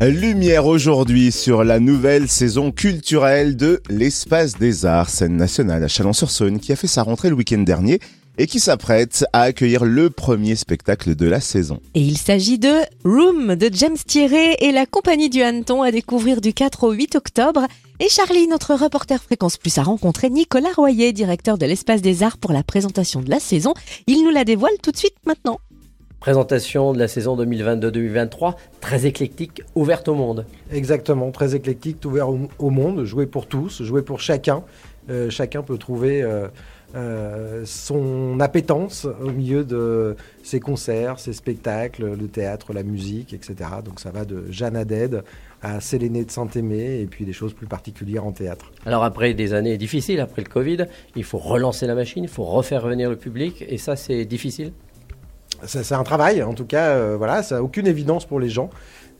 Lumière aujourd'hui sur la nouvelle saison culturelle de l'Espace des Arts, scène nationale à Chalon-sur-Saône, qui a fait sa rentrée le week-end dernier et qui s'apprête à accueillir le premier spectacle de la saison. Et il s'agit de Room de James Thierry et la compagnie du Hanneton à découvrir du 4 au 8 octobre. Et Charlie, notre reporter Fréquence Plus, a rencontré Nicolas Royer, directeur de l'Espace des Arts pour la présentation de la saison. Il nous la dévoile tout de suite maintenant. Présentation de la saison 2022-2023, très éclectique, ouverte au monde. Exactement, très éclectique, ouvert au, au monde, joué pour tous, joué pour chacun. Euh, chacun peut trouver euh, euh, son appétence au milieu de ses concerts, ses spectacles, le théâtre, la musique, etc. Donc ça va de Jeanne Haddad à Séléné de Saint-Aimé et puis des choses plus particulières en théâtre. Alors après des années difficiles, après le Covid, il faut relancer la machine, il faut refaire revenir le public et ça c'est difficile? C'est un travail, en tout cas, euh, voilà, ça n'a aucune évidence pour les gens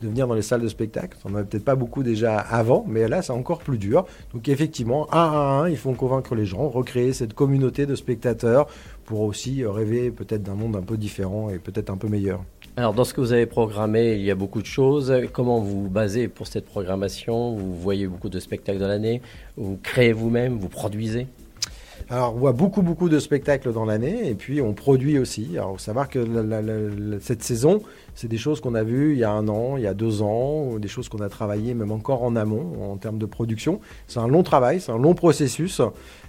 de venir dans les salles de spectacle. On n'en avait peut-être pas beaucoup déjà avant, mais là, c'est encore plus dur. Donc effectivement, un à un, il faut convaincre les gens, recréer cette communauté de spectateurs pour aussi rêver peut-être d'un monde un peu différent et peut-être un peu meilleur. Alors, dans ce que vous avez programmé, il y a beaucoup de choses. Comment vous vous basez pour cette programmation? Vous voyez beaucoup de spectacles dans l'année? Vous créez vous-même? Vous produisez? Alors, on voit beaucoup, beaucoup de spectacles dans l'année et puis on produit aussi. Alors, faut savoir que cette saison, c'est des choses qu'on a vues il y a un an, il y a deux ans, des choses qu'on a travaillées même encore en amont en termes de production. C'est un long travail, c'est un long processus.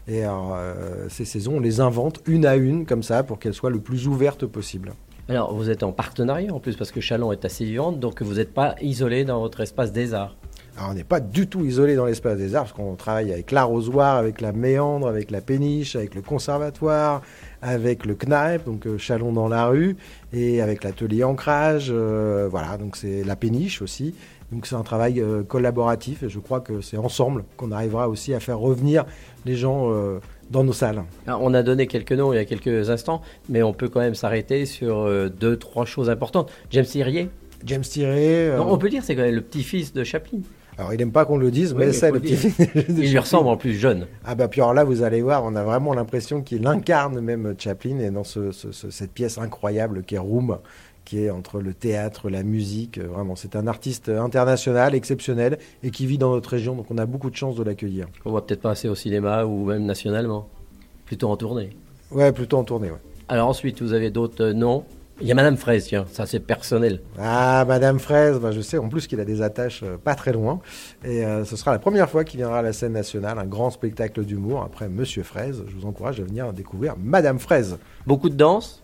Et euh, ces saisons, on les invente une à une comme ça pour qu'elles soient le plus ouvertes possible. Alors, vous êtes en partenariat en plus parce que Chalon est assez vivante, donc vous n'êtes pas isolé dans votre espace des arts. Alors on n'est pas du tout isolé dans l'espace des arts, parce qu'on travaille avec l'arrosoir, avec la méandre, avec la péniche, avec le conservatoire, avec le CNAEP, donc euh, Chalon dans la rue, et avec l'atelier ancrage, euh, voilà, donc c'est la péniche aussi. Donc c'est un travail euh, collaboratif, et je crois que c'est ensemble qu'on arrivera aussi à faire revenir les gens dans nos salles. Alors, on a donné quelques noms il y a quelques instants, mais on peut quand même s'arrêter sur deux, trois choses importantes. James Thierry James Thierry... on peut dire c'est quand même le petit-fils de Chaplin. Alors, il n'aime pas qu'on le dise, oui, mais c'est le petit fils. Il lui ressemble en plus jeune. Ah bah puis alors là, vous allez voir, on a vraiment l'impression qu'il incarne même Chaplin et dans ce, ce, ce, cette pièce incroyable qui est Room, qui est entre le théâtre, la musique. Vraiment, c'est un artiste international, exceptionnel et qui vit dans notre région, donc on a beaucoup de chance de l'accueillir. On va peut-être passer au cinéma ou même nationalement, plutôt en tournée. Ouais, plutôt en tournée, ouais. Alors ensuite, vous avez d'autres noms il y a Madame Fraise, tiens, ça c'est personnel. Ah, Madame Fraise, bah, je sais en plus qu'il a des attaches euh, pas très loin. Et euh, ce sera la première fois qu'il viendra à la scène nationale, un grand spectacle d'humour. Après Monsieur Fraise, je vous encourage à venir découvrir Madame Fraise. Beaucoup de danse?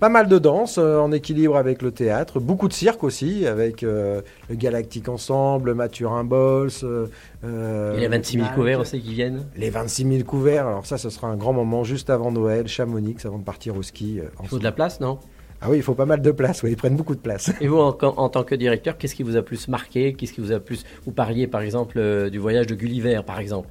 Pas mal de danse euh, en équilibre avec le théâtre, beaucoup de cirque aussi, avec euh, le Galactique Ensemble, Mathurin Bols. Euh, Et les 26 000 couverts aussi qui viennent? Les 26 000 couverts, alors ça, ce sera un grand moment juste avant Noël, Chamonix, avant de partir au ski. Il faut de la place, non? Ah oui, il faut pas mal de place, oui, ils prennent beaucoup de place. Et vous, en, en tant que directeur, qu'est-ce qui vous a plus marqué Qu'est-ce qui vous a plus... Vous parliez par exemple euh, du voyage de Gulliver, par exemple?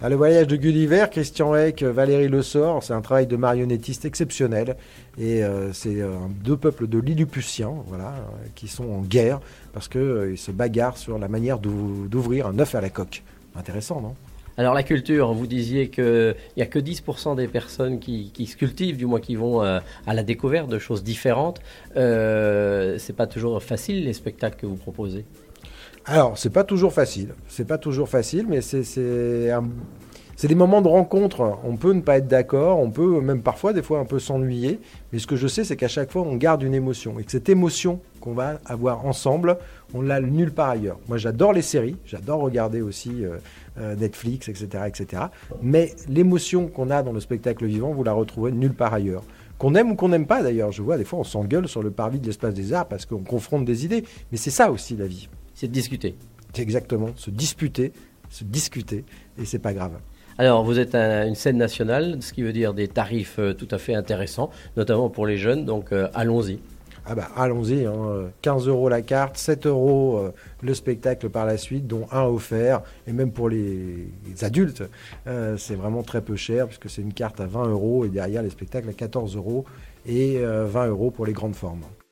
Ah, le voyage de Gulliver, Christian Heck, Valérie Le Sort, c'est un travail de marionnettiste exceptionnel. Et euh, c'est euh, deux peuples de Lilliputiens, voilà, qui sont en guerre parce qu'ils se bagarrent sur la manière d'ouvrir un œuf à la coque. Intéressant, non? Alors la culture, vous disiez qu'il n'y a que 10% des personnes qui, qui, se cultivent, du moins qui vont euh, à la découverte de choses différentes. Euh, c'est pas toujours facile les spectacles que vous proposez? Alors c'est pas toujours facile, c'est pas toujours facile, mais c'est. C'est des moments de rencontre. On peut ne pas être d'accord, on peut même parfois, des fois, un peu s'ennuyer. Mais ce que je sais, c'est qu'à chaque fois, on garde une émotion. Et que cette émotion qu'on va avoir ensemble, on l'a nulle part ailleurs. Moi, j'adore les séries, j'adore regarder aussi euh, euh, Netflix, etc., etc. Mais l'émotion qu'on a dans le spectacle vivant, vous la retrouvez nulle part ailleurs. Qu'on aime ou qu'on n'aime pas d'ailleurs. Je vois des fois on s'engueule sur le parvis de l'espace des arts parce qu'on confronte des idées. Mais c'est ça aussi la vie. C'est de discuter. C'est exactement, se disputer, se discuter, et c'est pas grave. Alors, vous êtes une scène nationale, ce qui veut dire des tarifs euh, tout à fait intéressants, notamment pour les jeunes, donc euh, allons-y. Ah bah allons-y, hein. 15 euros la carte, 7 euros euh, le spectacle par la suite, dont un offert, et même pour les, adultes, c'est vraiment très peu cher, puisque c'est une carte à 20 euros, et derrière les spectacles à 14 euros, et euh, 20 euros pour les grandes formes.